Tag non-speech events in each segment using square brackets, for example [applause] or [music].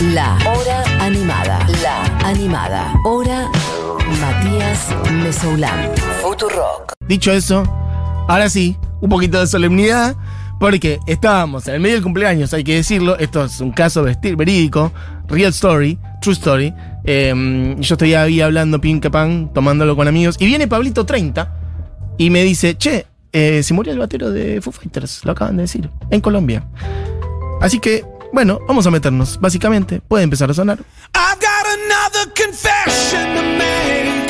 La Hora Animada. La Animada. Hora Matías Mesoulán. Futurock. Dicho eso, ahora sí, un poquito de solemnidad, porque estábamos en el medio del cumpleaños, hay que decirlo, esto es un caso verídico, real story, true story. Eh, yo estoy ahí hablando pin pan, tomándolo con amigos, y viene Pablito 30 y me dice, che, eh, se murió el batero de Foo Fighters, lo acaban de decir, en Colombia. Así que, bueno, vamos a meternos, básicamente, puede empezar a sonar. I've got another confession to make.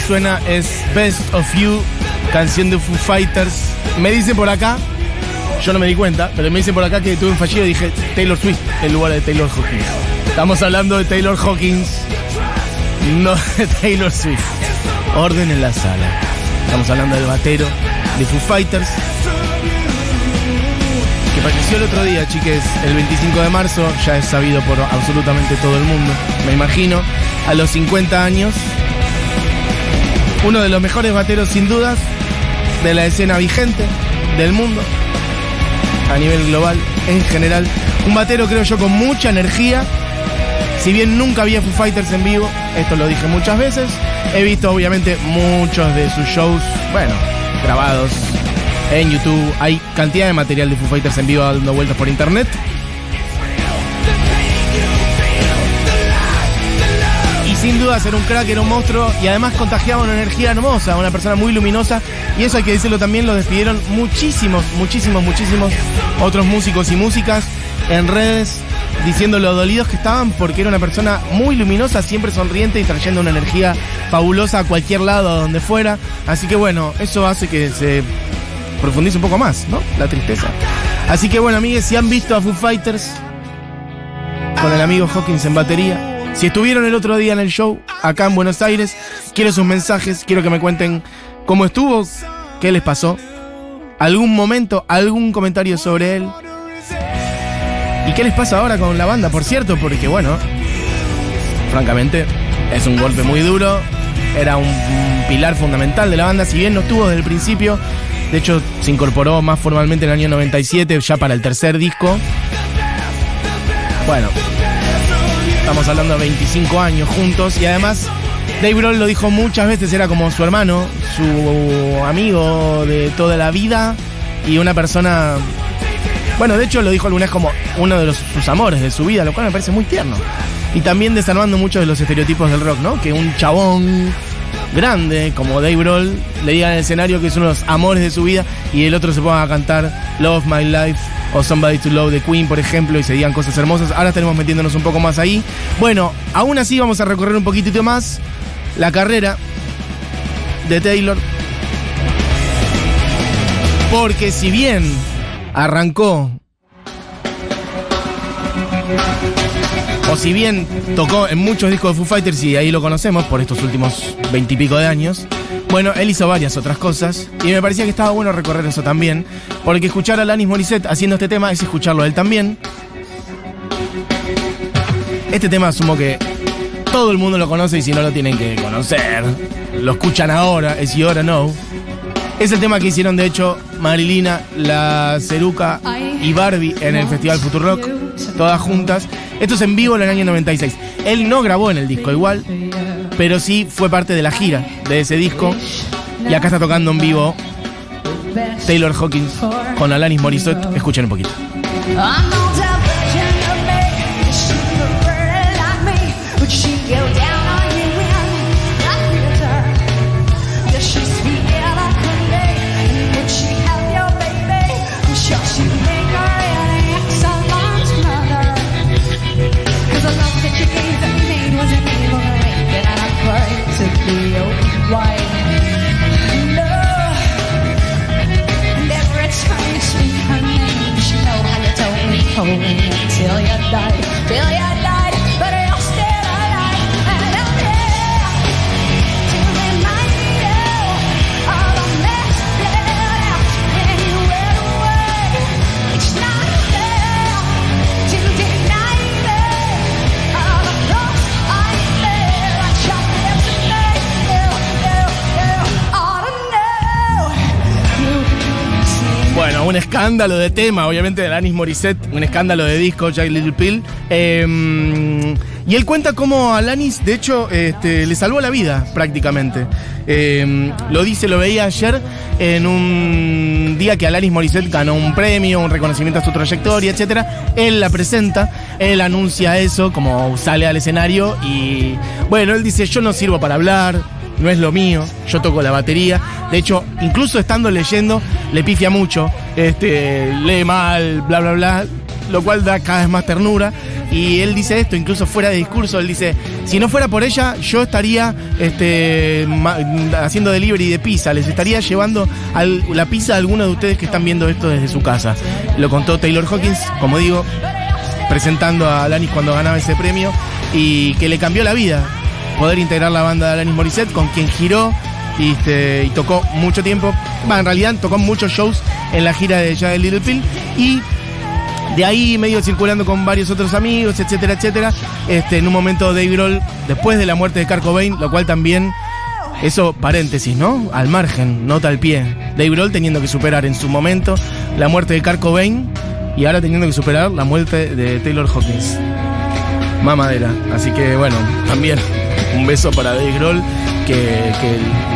Suena es Best of You, canción de Foo Fighters. Me dicen por acá, yo no me di cuenta, pero me dicen por acá que tuve un fallido y dije Taylor Swift en lugar de Taylor Hawkins. Estamos hablando de Taylor Hawkins, no de Taylor Swift. Orden en la sala. Estamos hablando del batero de Foo Fighters. Que falleció el otro día, chiques, el 25 de marzo, ya es sabido por absolutamente todo el mundo, me imagino, a los 50 años. Uno de los mejores bateros sin dudas de la escena vigente del mundo, a nivel global, en general. Un batero creo yo con mucha energía. Si bien nunca había Foo Fighters en vivo, esto lo dije muchas veces, he visto obviamente muchos de sus shows, bueno, grabados en YouTube. Hay cantidad de material de Foo Fighters en vivo dando vueltas por internet. Y sin duda ser un crack, era un monstruo y además contagiaba una energía hermosa, una persona muy luminosa. Y eso hay que decirlo también, lo despidieron muchísimos, muchísimos, muchísimos otros músicos y músicas en redes diciendo lo dolidos que estaban porque era una persona muy luminosa, siempre sonriente y trayendo una energía fabulosa a cualquier lado, a donde fuera. Así que bueno, eso hace que se profundice un poco más, ¿no? La tristeza. Así que bueno, amigues, si han visto a Foo Fighters con el amigo Hawkins en batería, si estuvieron el otro día en el show acá en Buenos Aires, quiero sus mensajes, quiero que me cuenten cómo estuvo, qué les pasó, algún momento, algún comentario sobre él. ¿Y qué les pasa ahora con la banda, por cierto? Porque bueno, francamente, es un golpe muy duro. Era un, pilar fundamental de la banda, si bien no estuvo desde el principio. De hecho, se incorporó más formalmente en el año 97, ya para el tercer disco. Bueno, estamos hablando de 25 años juntos y además Dave Grohl lo dijo muchas veces, era como su hermano, su amigo de toda la vida y una persona... Bueno, de hecho lo dijo alguna vez como uno de los, sus amores de su vida, lo cual me parece muy tierno. Y también desarmando muchos de los estereotipos del rock, ¿no? Que un chabón grande como Dave Grohl le diga en el escenario que es uno de los amores de su vida y el otro se ponga a cantar Love My Life o Somebody to Love de Queen, por ejemplo, y se digan cosas hermosas. Ahora estaremos metiéndonos un poco más ahí. Bueno, aún así vamos a recorrer un poquitito más la carrera de Taylor. Porque si bien arrancó o si bien tocó en muchos discos de Foo Fighters y ahí lo conocemos por estos últimos veintipico de años, Bueno, él hizo varias otras cosas y me parecía que estaba bueno recorrer eso también, porque escuchar a Alanis Morissette haciendo este tema es escucharlo a él también. Este tema asumo que todo el mundo lo conoce y si no lo tienen que conocer, lo escuchan ahora, es You Oughta Know. Es el tema que hicieron de hecho Marilina, la Ceruca y Barbie en el Festival Futurock, todas juntas. Esto es en vivo en el año 96. Él no grabó en el disco igual, pero sí fue parte de la gira de ese disco. Y acá está tocando en vivo Taylor Hawkins con Alanis Morissette. Escuchen un poquito. Un escándalo de tema, obviamente, de Alanis Morissette, un escándalo de disco, Jack Little Pill. Eh, y él cuenta cómo Alanis, de hecho, este, le salvó la vida prácticamente. Eh, lo dice, lo veía ayer en un día que Alanis Morissette ganó un premio, un reconocimiento a su trayectoria, etc. Él la presenta, él anuncia eso, como sale al escenario y, bueno, él dice, yo no sirvo para hablar, no es lo mío, yo toco la batería. De hecho, incluso estando leyendo, le pifia mucho, este, lee mal, bla, bla, bla, lo cual da cada vez más ternura. Y él dice esto, incluso fuera de discurso, él dice, si no fuera por ella, yo estaría este, haciendo delivery de pizza, les estaría llevando al- la pizza a algunos de ustedes que están viendo esto desde su casa. Lo contó Taylor Hawkins, como digo, presentando a Alanis cuando ganaba ese premio y que le cambió la vida poder integrar la banda de Alanis Morissette con quien giró y, este, tocó mucho tiempo. En realidad tocó muchos shows en la gira de Jagged Little Pill y de ahí medio circulando con varios otros amigos, etcétera, etcétera. Este, en un momento Dave Grohl, después de la muerte de Kurt Cobain, lo cual también, eso paréntesis, ¿no? Al margen, nota al pie. Dave Grohl teniendo que superar en su momento la muerte de Kurt Cobain y ahora teniendo que superar la muerte de Taylor Hawkins. Mamadera. Así que bueno, también un beso para Dave Grohl que,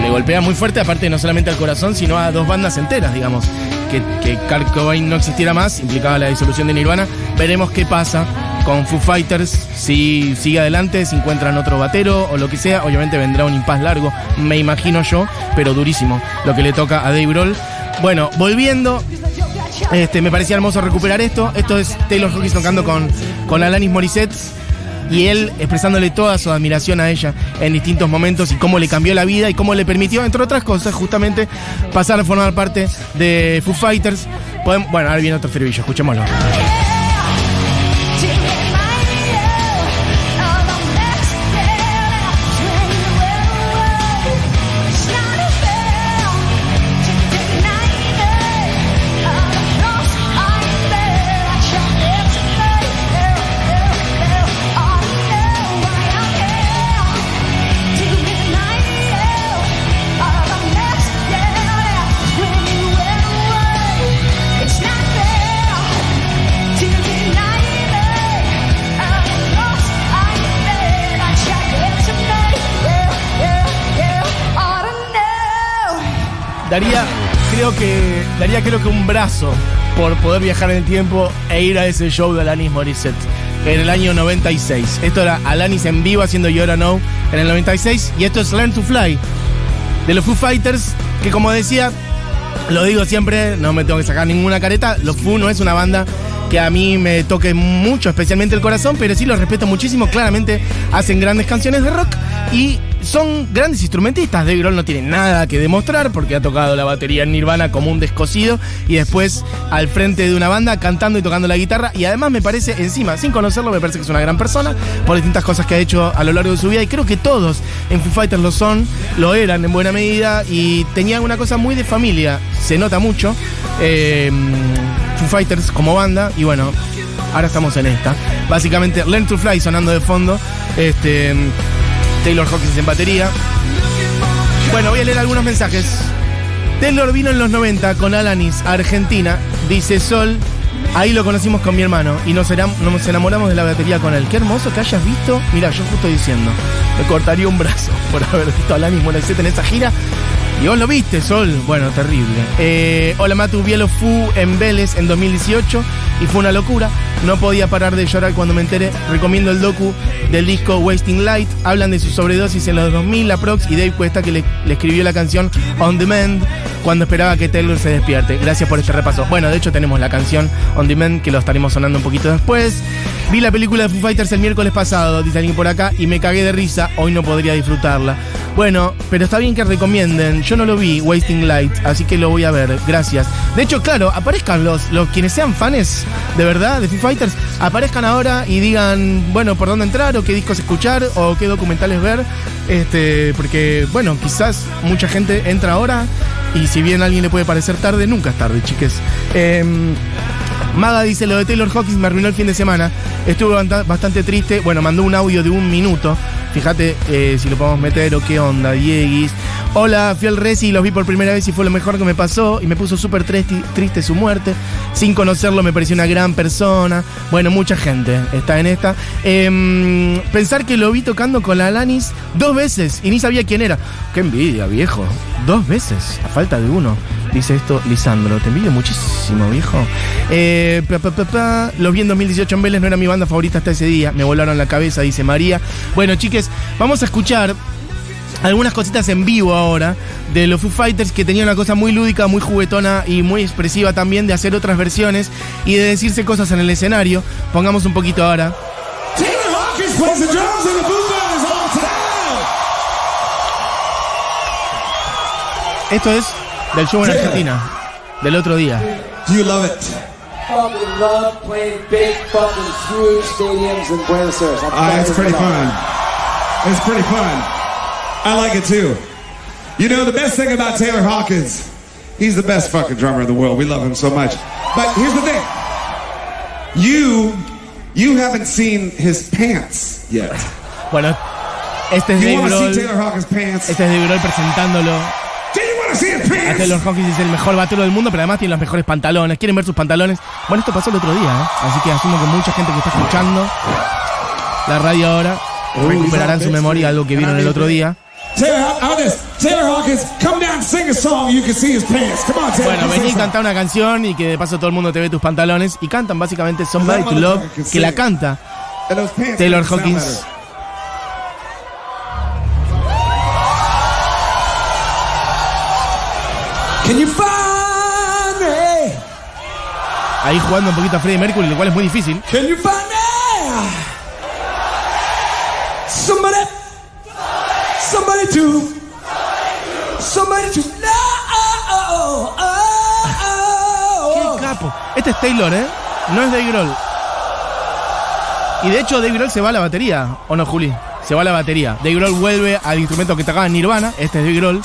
le golpea muy fuerte, aparte no solamente al corazón, sino a dos bandas enteras, digamos. Que, que Cobain no existiera más, implicaba la disolución de Nirvana. Veremos qué pasa con Foo Fighters, si sigue adelante, si encuentran otro batero o lo que sea. Obviamente vendrá un impas largo, me imagino yo, pero durísimo lo que le toca a Dave Grohl. Bueno, volviendo, este, me parecía hermoso recuperar esto. Esto es Taylor Hawkins tocando con, con Alanis Morissette y él expresándole toda su admiración a ella en distintos momentos y cómo le cambió la vida y cómo le permitió, entre otras cosas, justamente pasar a formar parte de Foo Fighters. Bueno, ahora viene otro fervillo, escuchémoslo. Daría, creo que, daría creo que un brazo por poder viajar en el tiempo e ir a ese show de Alanis Morissette en el año 96. Esto era Alanis en vivo haciendo Oughta Know en el 96 y esto es Learn to Fly de los Foo Fighters que como decía, lo digo siempre, no me tengo que sacar ninguna careta, los Foo no es una banda que a mí me toque mucho, especialmente el corazón, pero sí los respeto muchísimo. Claramente hacen grandes canciones de rock y son grandes instrumentistas. Dave Grohl no tiene nada que demostrar porque ha tocado la batería en Nirvana como un descosido y después al frente de una banda cantando y tocando la guitarra. Y además me parece, encima, sin conocerlo, me parece que es una gran persona por distintas cosas que ha hecho a lo largo de su vida. Y creo que todos en Foo Fighters lo son, lo eran en buena medida y tenían una cosa muy de familia. Se nota mucho. Eh, Foo Fighters como banda y bueno, ahora estamos en esta. Básicamente, Learn to Fly sonando de fondo. Este. Taylor Hawkins en batería. Bueno, voy a leer algunos mensajes. Taylor vino en los 90 con Alanis a Argentina. Dice Sol, ahí lo conocimos con mi hermano y nos, enamoramos de la batería con él. Qué hermoso que hayas visto. Mira, yo justo diciendo, me cortaría un brazo [laughs] por haber visto a Alanis Morissette en esa gira. Y vos lo viste, Sol. Bueno, terrible. Eh, hola, Matu Bielo Fu en Vélez en 2018 y fue una locura. No podía parar de llorar cuando me enteré. Recomiendo el docu del disco Wasting Light. Hablan de su sobredosis en los 2000, la Prox y Dave Cuesta que le, le escribió la canción On Demand cuando esperaba que Taylor se despierte. Gracias por este repaso. Bueno, de hecho tenemos la canción On Demand que lo estaremos sonando un poquito después. Vi la película de Foo Fighters el miércoles pasado, dice alguien por acá, y me cagué de risa. Hoy no podría disfrutarla. Bueno, pero está bien que recomienden. Yo no lo vi, Wasting Light, así que lo voy a ver. Gracias. De hecho, claro, aparezcan los, los quienes sean fans de verdad de Foo Fighters, aparezcan ahora y digan, bueno, por dónde entrar, o qué discos escuchar, o qué documentales ver. Este, porque, bueno, quizás mucha gente entra ahora y si bien a alguien le puede parecer tarde, nunca es tarde, chiques. Em, Maga dice, lo de Taylor Hawkins me arruinó el fin de semana. Estuve bastante triste. Bueno, mandó un audio de un minuto. Fíjate eh, si lo podemos meter o qué onda, Dieguis. Hola, fui al Resi y los vi por primera vez y fue lo mejor que me pasó. Y me puso súper triste, triste su muerte. Sin conocerlo me pareció una gran persona. Bueno, mucha gente está en esta. Em, pensar que lo vi tocando con la Alanis dos veces y ni sabía quién era. Qué envidia, viejo. Dos veces, a falta de uno. Dice esto Lisandro. Te envidio muchísimo, viejo. Eh. Los vi en 2018 en Vélez, no era mi banda favorita hasta ese día. Me volaron la cabeza, dice María. Bueno, chiques, vamos a escuchar algunas cositas en vivo ahora de los Foo Fighters que tenían una cosa muy lúdica, muy juguetona y muy expresiva también de hacer otras versiones y de decirse cosas en el escenario. Pongamos un poquito ahora. Esto es del show en Argentina, del otro día. You love it? fucking love playing big fucking huge stadiums in Buenos Aires. Uh, it's pretty fun. It's pretty fun. I like it too. You know, the best thing about Taylor Hawkins, he's the best fucking drummer in the world. We love him so much. But here's the thing. You, you haven't seen his pants yet. Bueno, este es You Dave Grohl. Taylor Hawkins' pants? Este es Dave Grohl presentándolo. Taylor Hawkins es el mejor batero del mundo, pero además tiene los mejores pantalones. ¿Quieren ver sus pantalones? Bueno, esto pasó el otro día, ¿eh? Así que asumo que mucha gente que está escuchando la radio ahora recuperará en su memoria algo que vieron el otro día. Bueno, vení y sing canta una canción y que de paso todo el mundo te ve tus pantalones. Y cantan básicamente Somebody to Love, que la canta Taylor Hawkins. Can you find me? ahí jugando un poquito a Freddie Mercury, lo cual es muy difícil. Can you find me? Somebody, somebody to, somebody to know. ¡Qué capo! Este es Taylor, ¿eh? No es Dave Grohl. Y de hecho Dave Grohl se va a la batería, ¿o no, Juli? Se va a la batería. Dave Grohl vuelve al instrumento que tocaba en Nirvana. Este es Dave Grohl.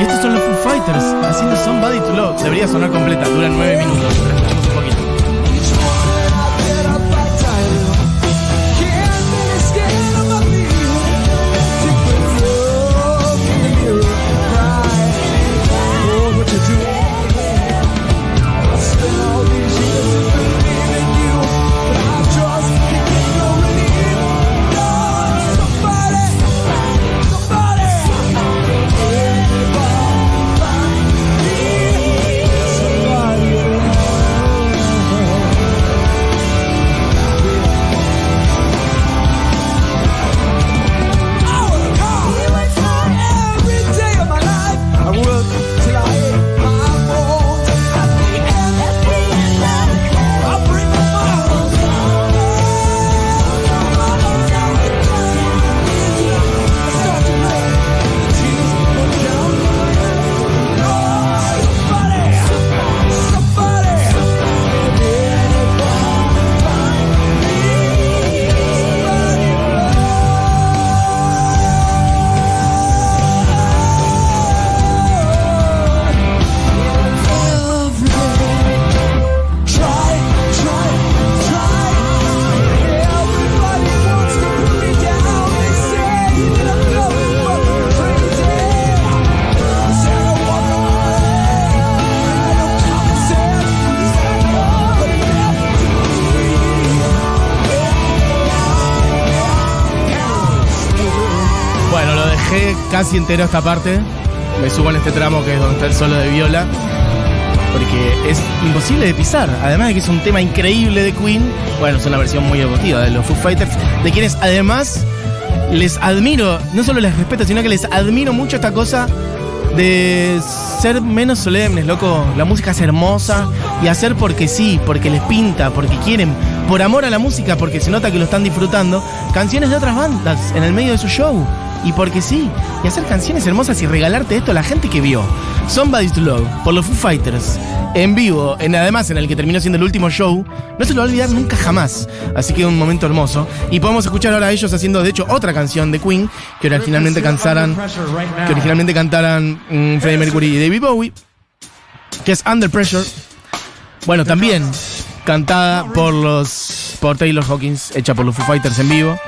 Y estos son los Foo Fighters haciendo Somebody to Love. Debería sonar completa, dura nueve minutos. Casi entero esta parte. Me subo en este tramo que es donde está el solo de viola. Porque es imposible de pisar. Además de que es un tema increíble de Queen. Bueno, es una versión muy emotiva de los Foo Fighters. De quienes además les admiro, no solo les respeto, sino que les admiro mucho esta cosa de ser menos solemnes, loco. La música es hermosa y hacer porque sí, porque les pinta, porque quieren, por amor a la música, porque se nota que lo están disfrutando, canciones de otras bandas en el medio de su show. Y porque sí, y hacer canciones hermosas y regalarte esto a la gente que vio. Somebody's to Love, por los Foo Fighters, en vivo, en, además en el que terminó siendo el último show, no se lo va a olvidar nunca jamás. Así que un momento hermoso. Y podemos escuchar ahora a ellos haciendo, de hecho, otra canción de Queen, que originalmente cantaran, que originalmente cantaran mm, Freddie Mercury y David Bowie, que es Under Pressure. Bueno, también cantada por los por Taylor Hawkins, hecha por los Foo Fighters en vivo.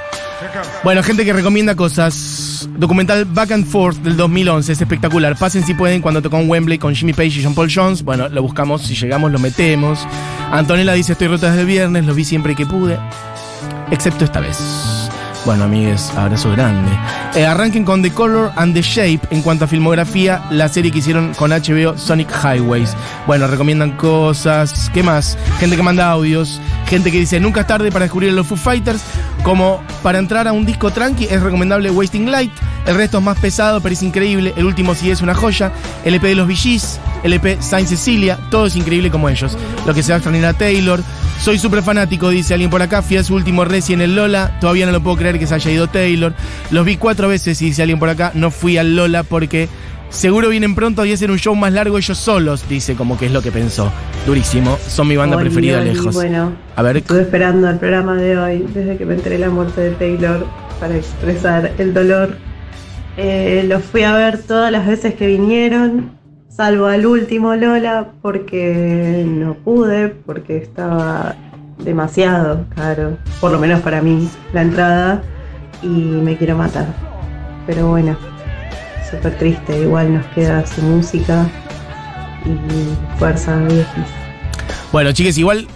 Bueno, gente que recomienda cosas. Documental Back and Forth del 2011, es espectacular. Pasen si pueden cuando tocó en Wembley con Jimmy Page y John Paul Jones. Bueno, lo buscamos, si llegamos lo metemos. Antonella dice estoy rota desde el viernes, lo vi siempre que pude. Excepto esta vez. Bueno, amigues, abrazo grande. Eh, arranquen con The Color and the Shape en cuanto a filmografía, la serie que hicieron con HBO Sonic Highways. Bueno, recomiendan cosas. ¿Qué más? Gente que manda audios. Gente que dice nunca es tarde para descubrir los Foo Fighters. Como para entrar a un disco tranqui es recomendable Wasting Light. El resto es más pesado, pero es increíble. El último sí es una joya. El EP de los VGs, el EP Saint Cecilia, todo es increíble como ellos. Lo que se va a extrañar a Taylor. Soy súper fanático, dice alguien por acá. Fui a su último reci en el Lola. Todavía no lo puedo creer que se haya ido Taylor. Los vi cuatro veces, y dice alguien por acá. No fui al Lola porque seguro vienen pronto y hacer un show más largo ellos solos, dice como que es lo que pensó. Durísimo. Son mi banda Oli, preferida Oli, lejos. Bueno, A ver, estuve esperando el programa de hoy desde que me enteré la muerte de Taylor para expresar el dolor. Eh, los fui a ver todas las veces que vinieron, salvo al último Lola porque no pude, porque estaba demasiado caro, por lo menos para mí, la entrada y me quiero matar. Pero bueno, súper triste, igual nos queda su música y fuerza viejis. Bueno, chicas, igual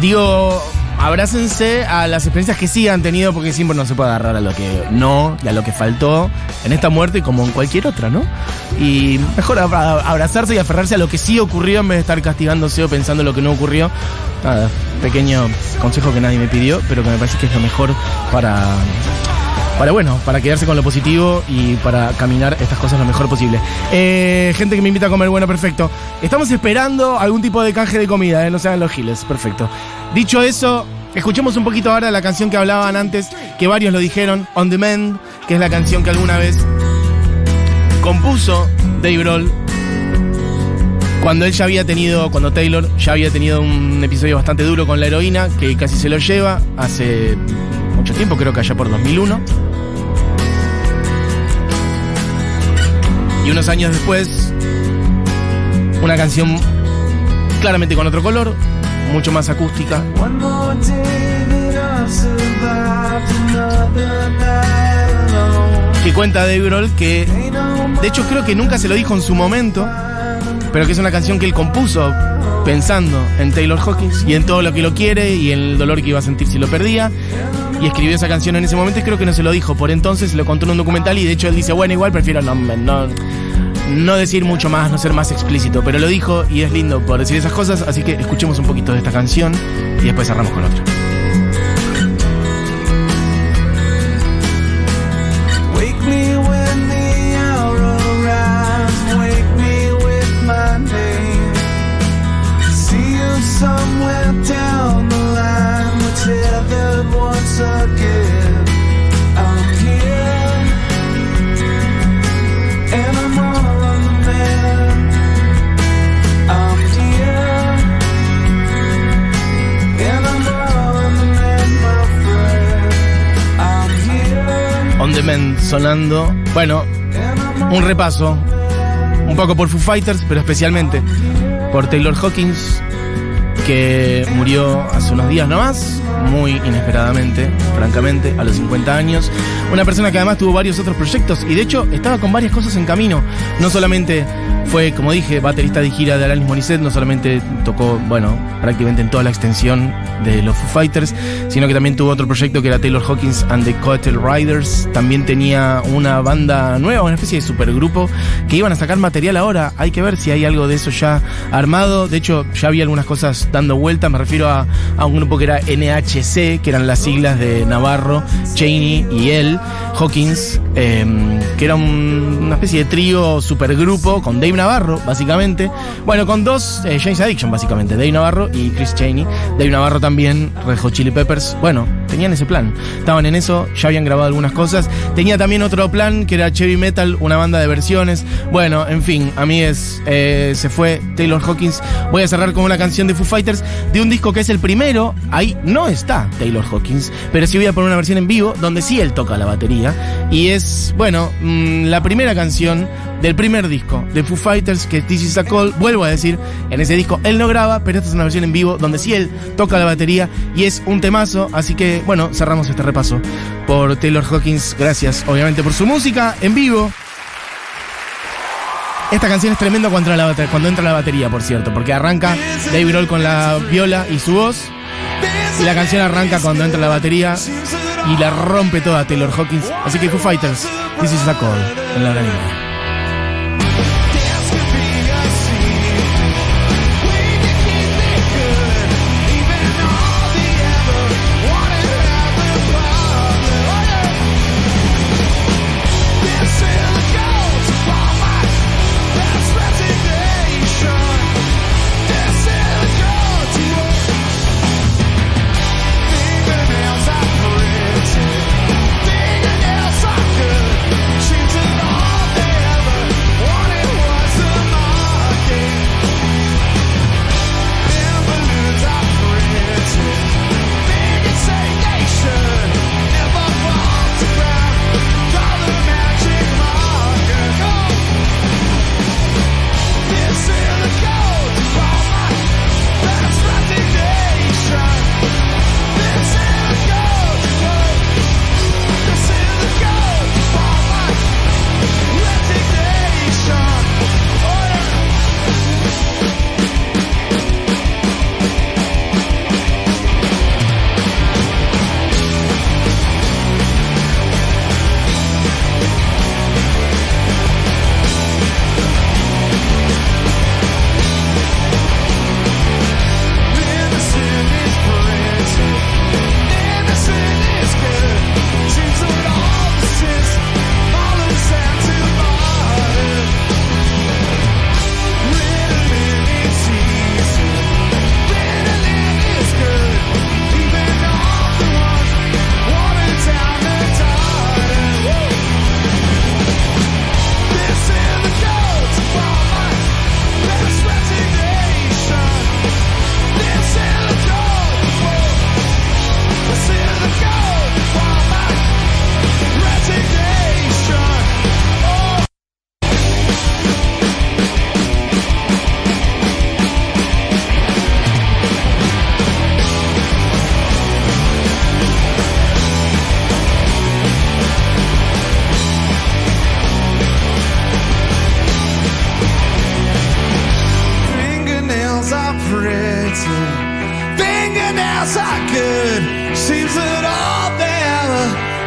digo, abrácense a las experiencias que sí han tenido, porque siempre no se puede agarrar a lo que no y a lo que faltó en esta muerte como en cualquier otra, ¿no? Y mejor abra- abrazarse y aferrarse a lo que sí ocurrió en vez de estar castigándose o pensando en lo que no ocurrió. Pequeño consejo que nadie me pidió, pero que me parece que es lo mejor para para bueno, para quedarse con lo positivo y para caminar estas cosas lo mejor posible. Eh, gente que me invita a comer, bueno, perfecto. Estamos esperando algún tipo de canje de comida, ¿eh? no sean los giles, perfecto. Dicho eso, escuchemos un poquito ahora la canción que hablaban antes, que varios lo dijeron, On Demand, que es la canción que alguna vez compuso Dave Grohl cuando él ya había tenido, cuando Taylor ya había tenido un episodio bastante duro con la heroína, que casi se lo lleva hace mucho tiempo, creo que allá por 2001. Y unos años después, una canción claramente con otro color, mucho más acústica. Que cuenta Dave Grohl que, de hecho creo que nunca se lo dijo en su momento, pero que es una canción que él compuso pensando en Taylor Hawkins y en todo lo que lo quiere y el dolor que iba a sentir si lo perdía. Y escribió esa canción en ese momento y creo que no se lo dijo. Por entonces lo contó en un documental y de hecho él dice, bueno, igual prefiero no, no, no decir mucho más, no ser más explícito. Pero lo dijo y es lindo por decir esas cosas, así que escuchemos un poquito de esta canción y después cerramos con otra. Sonando. Bueno, un repaso. Un poco por Foo Fighters, pero especialmente por Taylor Hawkins. que murió hace unos días nomás, muy inesperadamente, francamente, a los 50 años. Una persona que además tuvo varios otros proyectos y de hecho estaba con varias cosas en camino. No solamente fue, como dije, baterista de gira de Alanis Morissette, no solamente tocó, bueno, prácticamente en toda la extensión de los Foo Fighters, sino que también tuvo otro proyecto que era Taylor Hawkins and the Coattail Riders. También tenía una banda nueva, una especie de supergrupo que iban a sacar material ahora. Hay que ver si hay algo de eso ya armado. De hecho, ya había algunas cosas dando vuelta. Me refiero a, a un grupo que era NHC, que eran las siglas de Navarro, Cheney y él, Hawkins, eh, que era un- una especie de trío supergrupo con Dave Navarro, básicamente. Bueno, con dos eh, James Addiction, básicamente, Dave Navarro y Chris Cheney. Dave Navarro también, Red Chili Peppers. Bueno, tenían ese plan. Estaban en eso, ya habían grabado algunas cosas. Tenía también otro plan que era Chevy Metal, una banda de versiones. Bueno, en fin, a mí es, eh, se fue Taylor Hawkins. Voy a cerrar con una canción de Foo Fighters de un disco que es el primero. Ahí no está Taylor Hawkins, pero sí voy a poner una versión en vivo donde sí él toca la batería. Y es, bueno, mm, la primera canción del primer disco de Foo Fighters, que es This Is. Vuelvo a decir, en ese disco él no graba, pero esta es una versión en vivo donde sí él toca la batería y es un temazo. Así que, bueno, cerramos este repaso por Taylor Hawkins. Gracias, obviamente, por su música en vivo. Esta canción es tremenda cuando entra, la, cuando entra la batería, por cierto, porque arranca Dave Grohl con la viola y su voz, y la canción arranca cuando entra la batería y la rompe toda Taylor Hawkins. Así que Foo Fighters, This is a call en la hora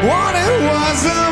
what it was